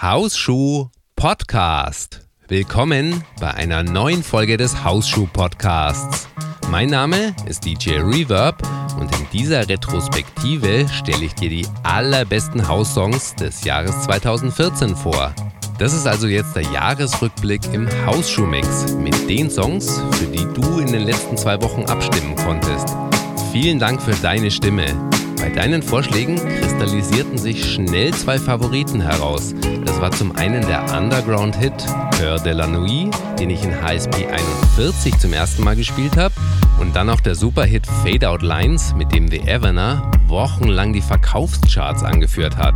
Hausschuh Podcast. Willkommen bei einer neuen Folge des Hausschuh Podcasts. Mein Name ist DJ Reverb und in dieser Retrospektive stelle ich dir die allerbesten Haussongs des Jahres 2014 vor. Das ist also jetzt der Jahresrückblick im Hausschuh-Mix mit den Songs, für die du in den letzten zwei Wochen abstimmen konntest. Vielen Dank für deine Stimme. Bei deinen Vorschlägen kristallisierten sich schnell zwei Favoriten heraus. Das war zum einen der Underground-Hit Cœur de la Nuit, den ich in HSP 41 zum ersten Mal gespielt habe, und dann auch der Superhit Fade Out Lines, mit dem The Evener wochenlang die Verkaufscharts angeführt hat.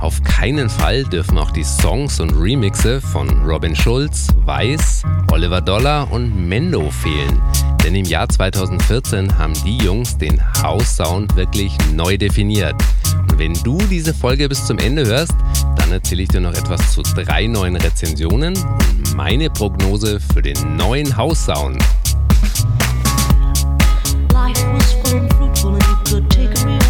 Auf keinen Fall dürfen auch die Songs und Remixe von Robin Schulz, Weiß, Oliver Dollar und Mendo fehlen. Denn im Jahr 2014 haben die Jungs den House-Sound wirklich neu definiert. Und wenn du diese Folge bis zum Ende hörst, dann erzähle ich dir noch etwas zu drei neuen Rezensionen und meine Prognose für den neuen House-Sound. Was full fruitful and you could take a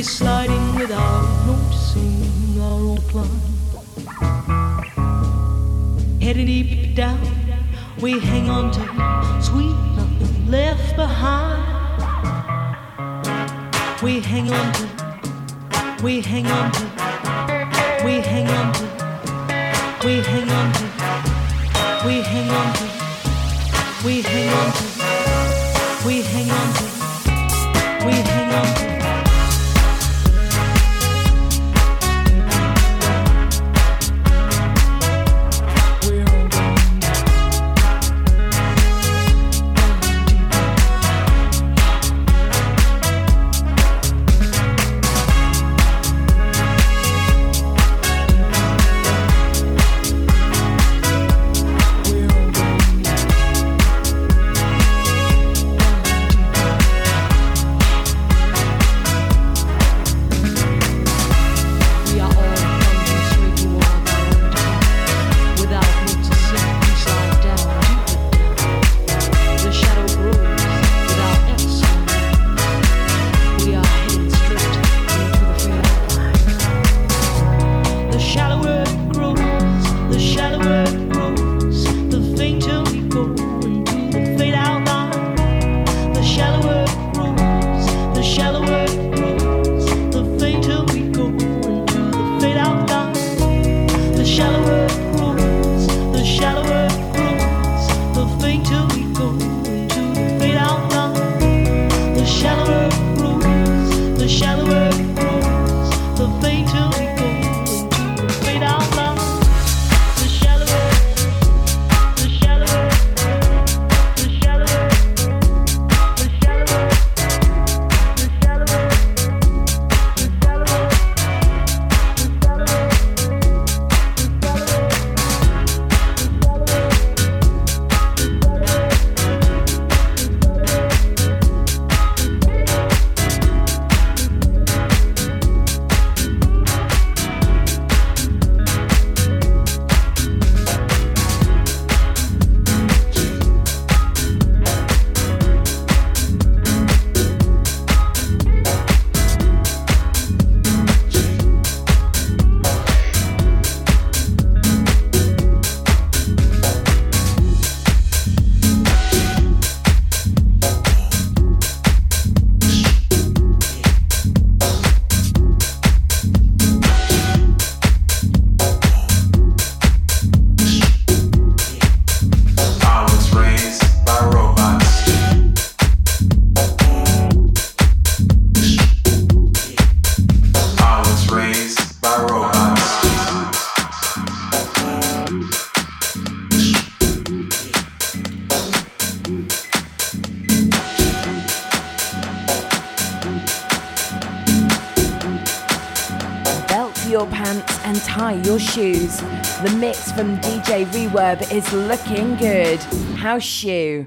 we're sliding without noticing our own decline. Heading deep down, we hang on to sweet nothing left behind. We hang on to, we hang on to, we hang on to, we hang on to, we hang on to, we hang on to, we hang on to, we hang on to. from DJ Reverb is looking good. House shoe.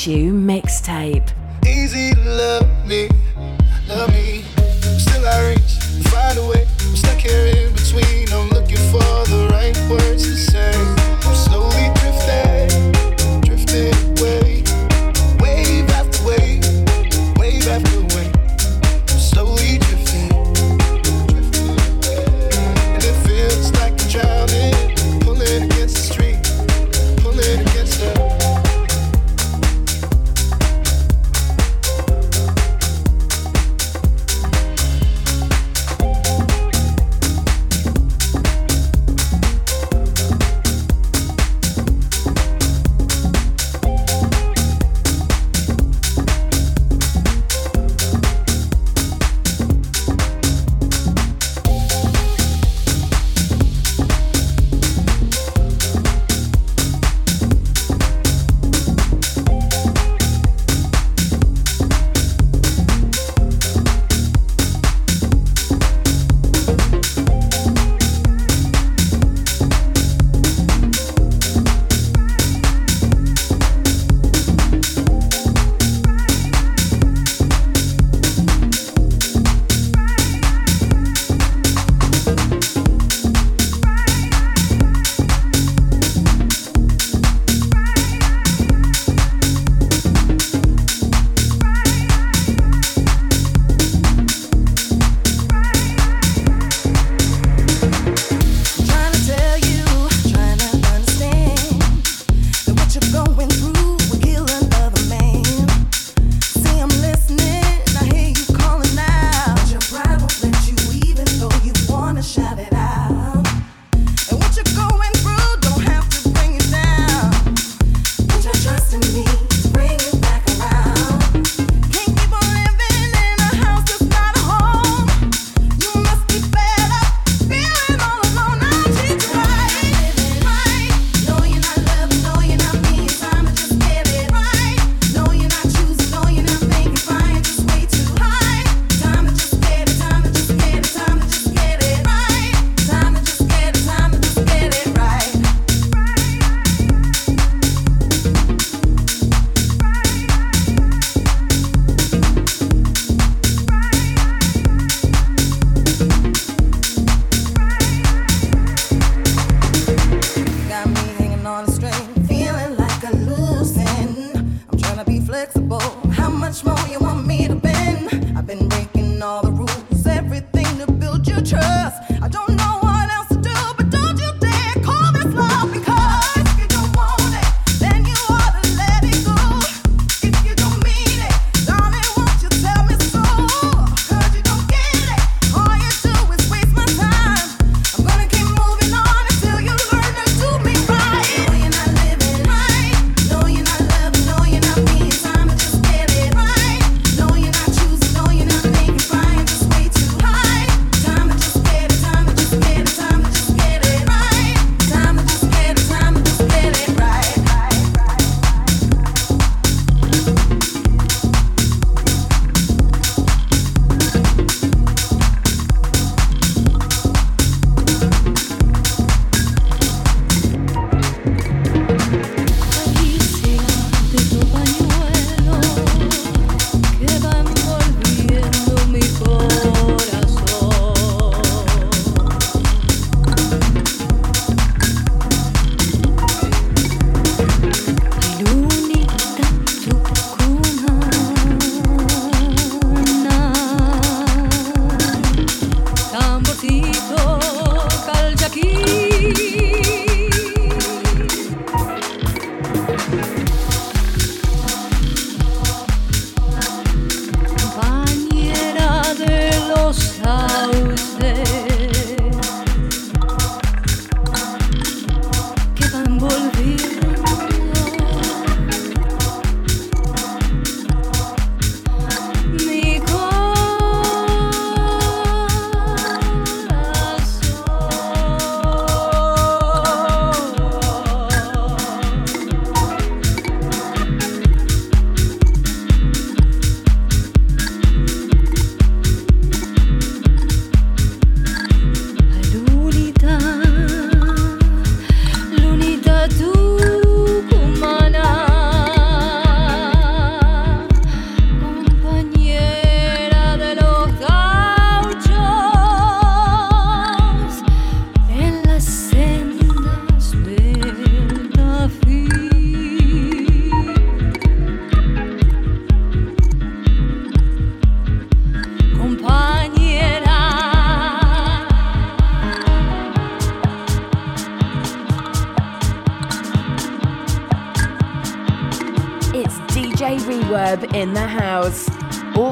Shoe Mixtape.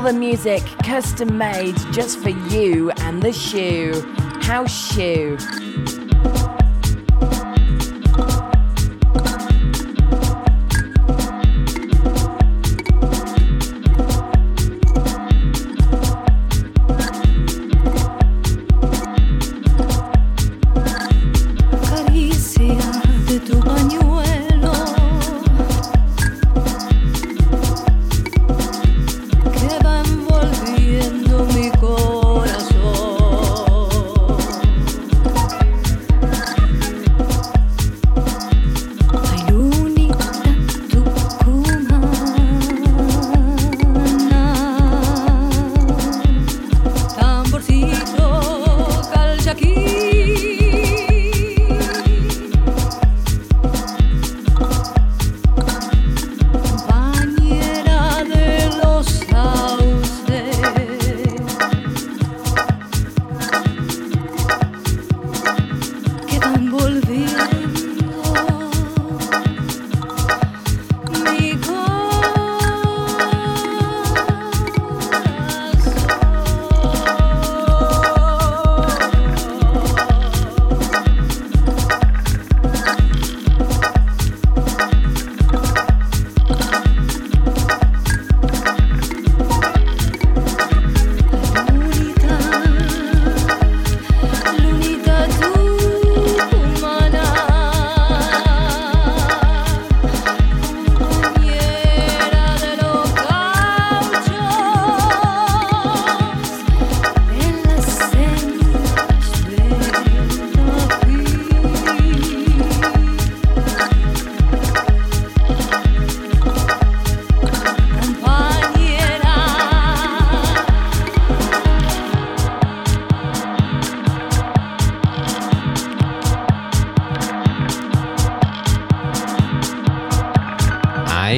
The music custom made just for you and the shoe. House Shoe.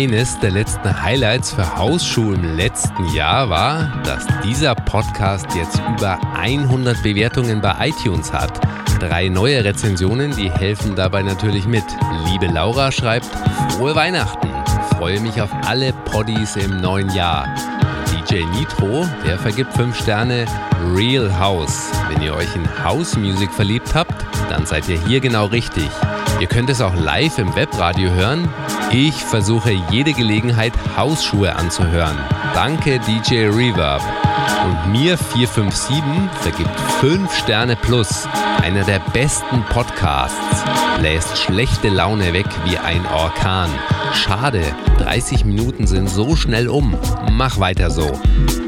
Eines der letzten Highlights für Hausschuhe im letzten Jahr war, dass dieser Podcast jetzt über 100 Bewertungen bei iTunes hat. Drei neue Rezensionen, die helfen dabei natürlich mit. Liebe Laura schreibt, frohe Weihnachten. Freue mich auf alle Poddies im neuen Jahr. DJ Nitro, der vergibt 5 Sterne Real House. Wenn ihr euch in House Music verliebt habt, dann seid ihr hier genau richtig. Ihr könnt es auch live im Webradio hören. Ich versuche jede Gelegenheit, Hausschuhe anzuhören. Danke DJ Reverb. Und mir 457 vergibt 5 Sterne plus. Einer der besten Podcasts. Bläst schlechte Laune weg wie ein Orkan. Schade, 30 Minuten sind so schnell um. Mach weiter so.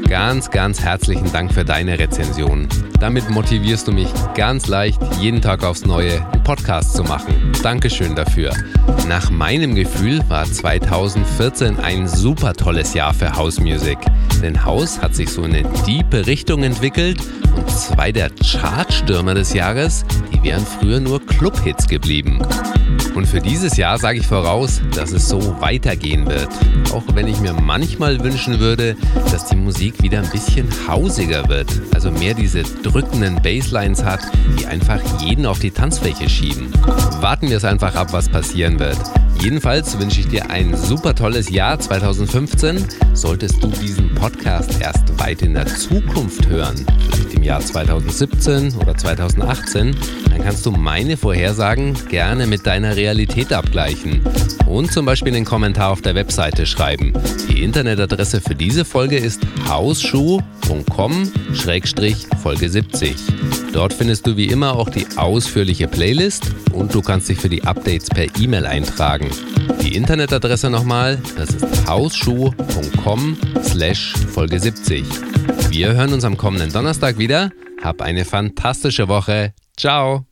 Ganz, ganz herzlichen Dank für deine Rezension. Damit motivierst du mich ganz leicht, jeden Tag aufs Neue einen Podcast zu machen. Dankeschön dafür. Nach meinem Gefühl war 2014 ein super tolles Jahr für House Music. Denn House hat sich so in eine tiefe Richtung entwickelt und zwei der Chartstürmer des Jahres, die wären früher nur Clubhits geblieben. Und für dieses Jahr sage ich voraus, dass es so weitergehen wird. Auch wenn ich mir manchmal wünschen würde, dass die Musik wieder ein bisschen hausiger wird. Also mehr diese drückenden Basslines hat, die einfach jeden auf die Tanzfläche schieben. Warten wir es einfach ab, was passieren wird. Jedenfalls wünsche ich dir ein super tolles Jahr 2015. Solltest du diesen Podcast erst weit in der Zukunft hören, vielleicht im Jahr 2017 oder 2018, dann kannst du meine Vorhersagen gerne mit deiner Realität abgleichen und zum Beispiel einen Kommentar auf der Webseite schreiben. Die Internetadresse für diese Folge ist hausschuh.com-folge 70. Dort findest du wie immer auch die ausführliche Playlist und du kannst dich für die Updates per E-Mail eintragen. Die Internetadresse nochmal, das ist hausschuh.com slash Folge 70. Wir hören uns am kommenden Donnerstag wieder. Hab eine fantastische Woche. Ciao.